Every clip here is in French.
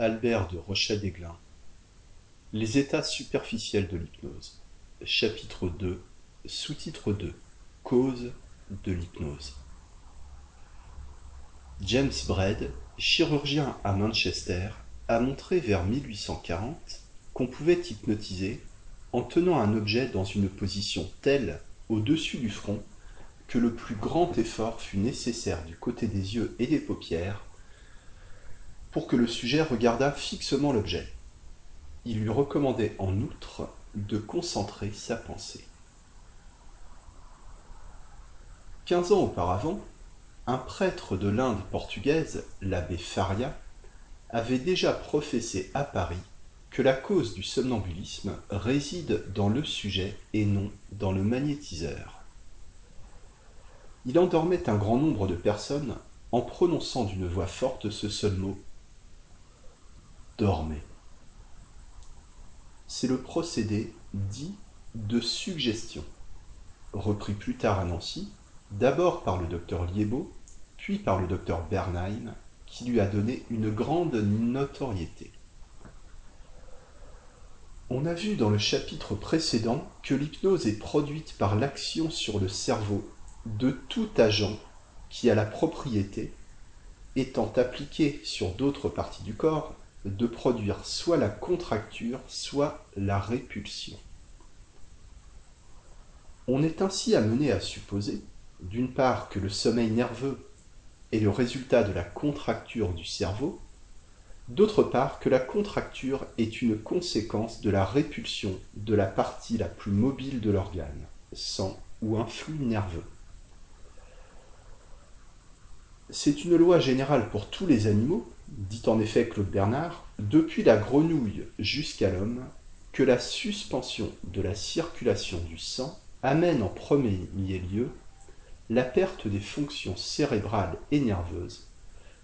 Albert de Rochet-Desglin Les états superficiels de l'hypnose. Chapitre 2 Sous-titre 2 Cause de l'hypnose. James Braid, chirurgien à Manchester, a montré vers 1840 qu'on pouvait hypnotiser en tenant un objet dans une position telle au-dessus du front que le plus grand effort fut nécessaire du côté des yeux et des paupières pour que le sujet regardât fixement l'objet. Il lui recommandait en outre de concentrer sa pensée. Quinze ans auparavant, un prêtre de l'Inde portugaise, l'abbé Faria, avait déjà professé à Paris que la cause du somnambulisme réside dans le sujet et non dans le magnétiseur. Il endormait un grand nombre de personnes en prononçant d'une voix forte ce seul mot C'est le procédé dit de suggestion, repris plus tard à Nancy, d'abord par le docteur Liébaud, puis par le docteur Bernheim, qui lui a donné une grande notoriété. On a vu dans le chapitre précédent que l'hypnose est produite par l'action sur le cerveau de tout agent qui a la propriété, étant appliqué sur d'autres parties du corps, de produire soit la contracture, soit la répulsion. On est ainsi amené à supposer, d'une part, que le sommeil nerveux est le résultat de la contracture du cerveau, d'autre part que la contracture est une conséquence de la répulsion de la partie la plus mobile de l'organe, sang ou un flux nerveux. C'est une loi générale pour tous les animaux, dit en effet Claude Bernard, depuis la grenouille jusqu'à l'homme, que la suspension de la circulation du sang amène en premier lieu la perte des fonctions cérébrales et nerveuses,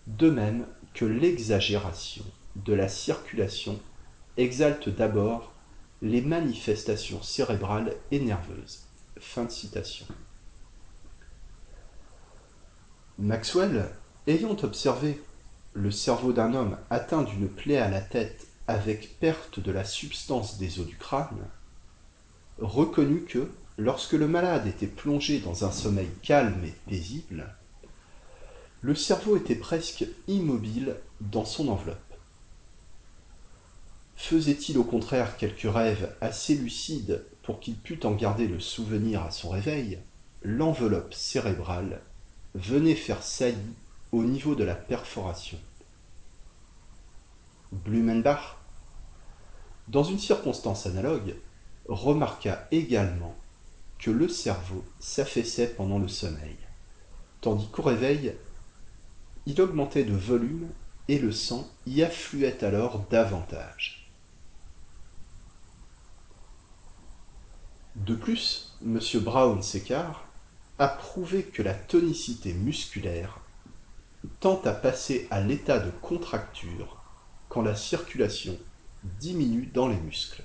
de même que l'exagération de la circulation exalte d'abord les manifestations cérébrales et nerveuses. Maxwell, ayant observé le cerveau d'un homme atteint d'une plaie à la tête avec perte de la substance des os du crâne, reconnut que, lorsque le malade était plongé dans un sommeil calme et paisible, le cerveau était presque immobile dans son enveloppe. Faisait-il au contraire quelques rêves assez lucides pour qu'il pût en garder le souvenir à son réveil, l'enveloppe cérébrale venait faire saillie au niveau de la perforation. Blumenbach, dans une circonstance analogue, remarqua également que le cerveau s'affaissait pendant le sommeil, tandis qu'au réveil, il augmentait de volume et le sang y affluait alors davantage. De plus, M. Brown s'écart a prouvé que la tonicité musculaire tend à passer à l'état de contracture quand la circulation diminue dans les muscles.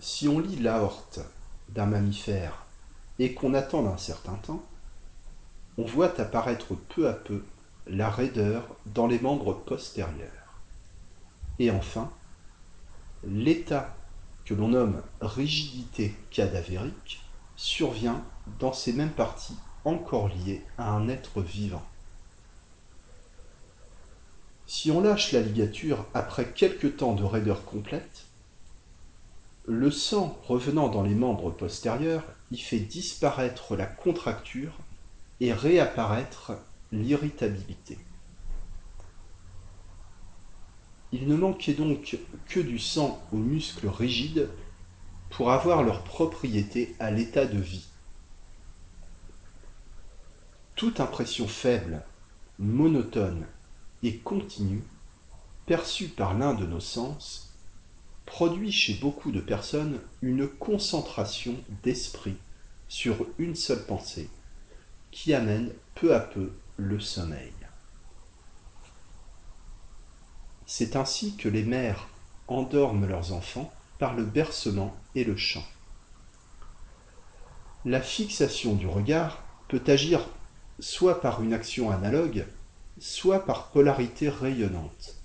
Si on lit l'aorte d'un mammifère et qu'on attend un certain temps, on voit apparaître peu à peu la raideur dans les membres postérieurs. Et enfin, l'état que l'on nomme rigidité cadavérique survient dans ces mêmes parties encore liées à un être vivant. Si on lâche la ligature après quelque temps de raideur complète, le sang revenant dans les membres postérieurs y fait disparaître la contracture et réapparaître l'irritabilité. Il ne manquait donc que du sang aux muscles rigides pour avoir leur propriété à l'état de vie. Toute impression faible, monotone et continue, perçue par l'un de nos sens, produit chez beaucoup de personnes une concentration d'esprit sur une seule pensée, qui amène peu à peu le sommeil. C'est ainsi que les mères endorment leurs enfants par le bercement et le chant. La fixation du regard peut agir soit par une action analogue, soit par polarité rayonnante.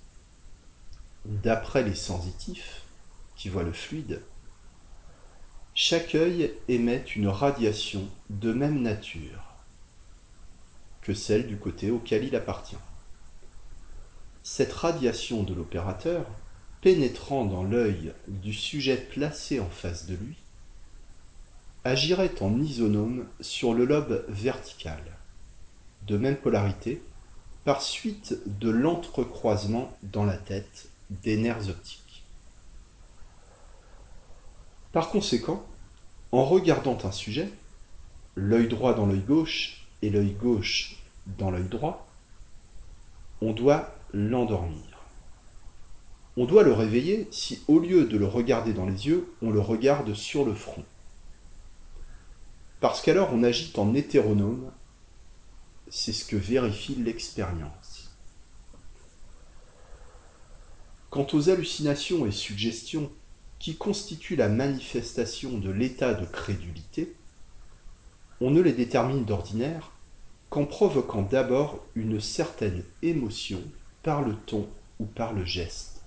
D'après les sensitifs, qui voient le fluide, chaque œil émet une radiation de même nature que celle du côté auquel il appartient. Cette radiation de l'opérateur, pénétrant dans l'œil du sujet placé en face de lui, agirait en isonome sur le lobe vertical, de même polarité, par suite de l'entrecroisement dans la tête des nerfs optiques. Par conséquent, en regardant un sujet, l'œil droit dans l'œil gauche et l'œil gauche dans l'œil droit, on doit l'endormir. On doit le réveiller si, au lieu de le regarder dans les yeux, on le regarde sur le front. Parce qu'alors on agit en hétéronome, c'est ce que vérifie l'expérience. Quant aux hallucinations et suggestions qui constituent la manifestation de l'état de crédulité, on ne les détermine d'ordinaire qu'en provoquant d'abord une certaine émotion par le ton ou par le geste.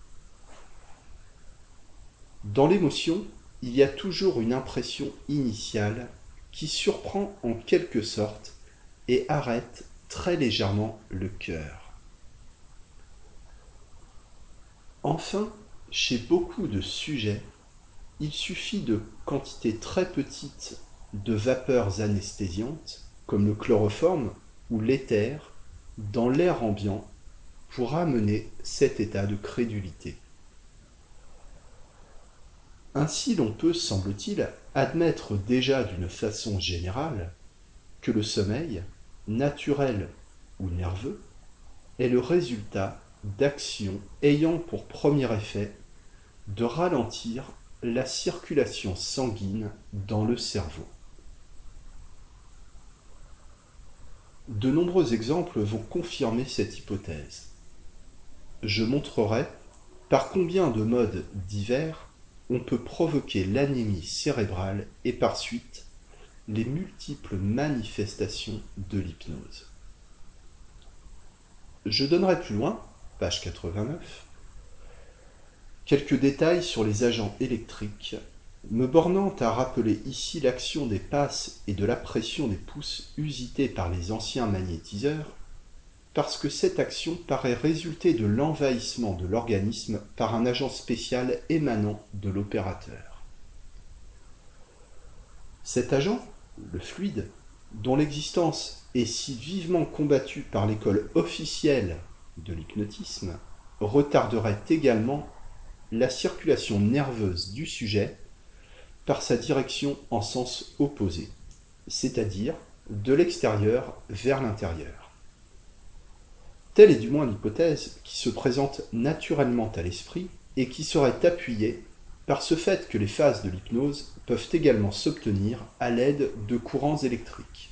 Dans l'émotion, il y a toujours une impression initiale qui surprend en quelque sorte et arrête très légèrement le cœur. Enfin, chez beaucoup de sujets, il suffit de quantités très petites de vapeurs anesthésiantes, comme le chloroforme ou l'éther, dans l'air ambiant pour amener cet état de crédulité. Ainsi l'on peut, semble-t-il, admettre déjà d'une façon générale que le sommeil, naturel ou nerveux, est le résultat d'actions ayant pour premier effet de ralentir la circulation sanguine dans le cerveau. De nombreux exemples vont confirmer cette hypothèse. Je montrerai par combien de modes divers on peut provoquer l'anémie cérébrale et par suite les multiples manifestations de l'hypnose. Je donnerai plus loin, page 89, quelques détails sur les agents électriques, me bornant à rappeler ici l'action des passes et de la pression des pouces usitées par les anciens magnétiseurs, parce que cette action paraît résulter de l'envahissement de l'organisme par un agent spécial émanant de l'opérateur. Cet agent, le fluide, dont l'existence est si vivement combattue par l'école officielle de l'hypnotisme, retarderait également la circulation nerveuse du sujet par sa direction en sens opposé, c'est-à-dire de l'extérieur vers l'intérieur. Telle est du moins l'hypothèse qui se présente naturellement à l'esprit et qui serait appuyée par ce fait que les phases de l'hypnose peuvent également s'obtenir à l'aide de courants électriques.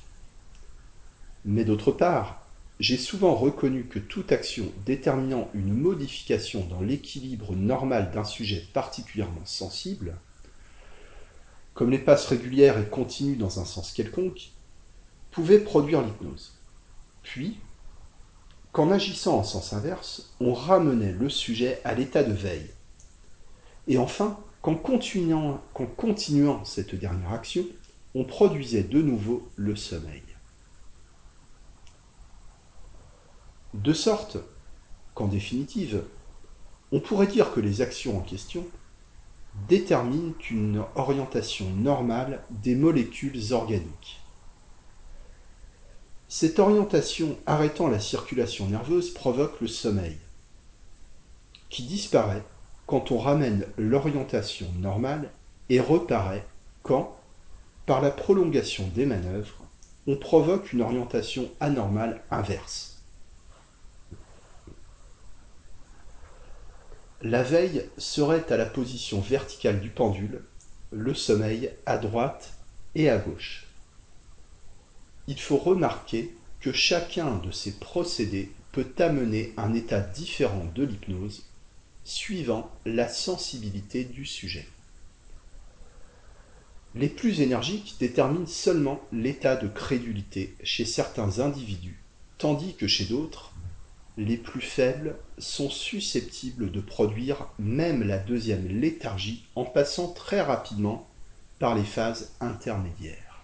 Mais d'autre part, j'ai souvent reconnu que toute action déterminant une modification dans l'équilibre normal d'un sujet particulièrement sensible, comme les passes régulières et continues dans un sens quelconque, pouvait produire l'hypnose. Puis, qu'en agissant en sens inverse, on ramenait le sujet à l'état de veille. Et enfin, qu'en continuant, cette dernière action, on produisait de nouveau le sommeil. De sorte qu'en définitive, on pourrait dire que les actions en question déterminent une orientation normale des molécules organiques. Cette orientation arrêtant la circulation nerveuse provoque le sommeil, qui disparaît quand on ramène l'orientation normale et reparaît quand, par la prolongation des manœuvres, on provoque une orientation anormale inverse. La veille serait à la position verticale du pendule, le sommeil à droite et à gauche il faut remarquer que chacun de ces procédés peut amener un état différent de l'hypnose suivant la sensibilité du sujet. Les plus énergiques déterminent seulement l'état de crédulité chez certains individus, tandis que chez d'autres, les plus faibles sont susceptibles de produire même la deuxième léthargie en passant très rapidement par les phases intermédiaires.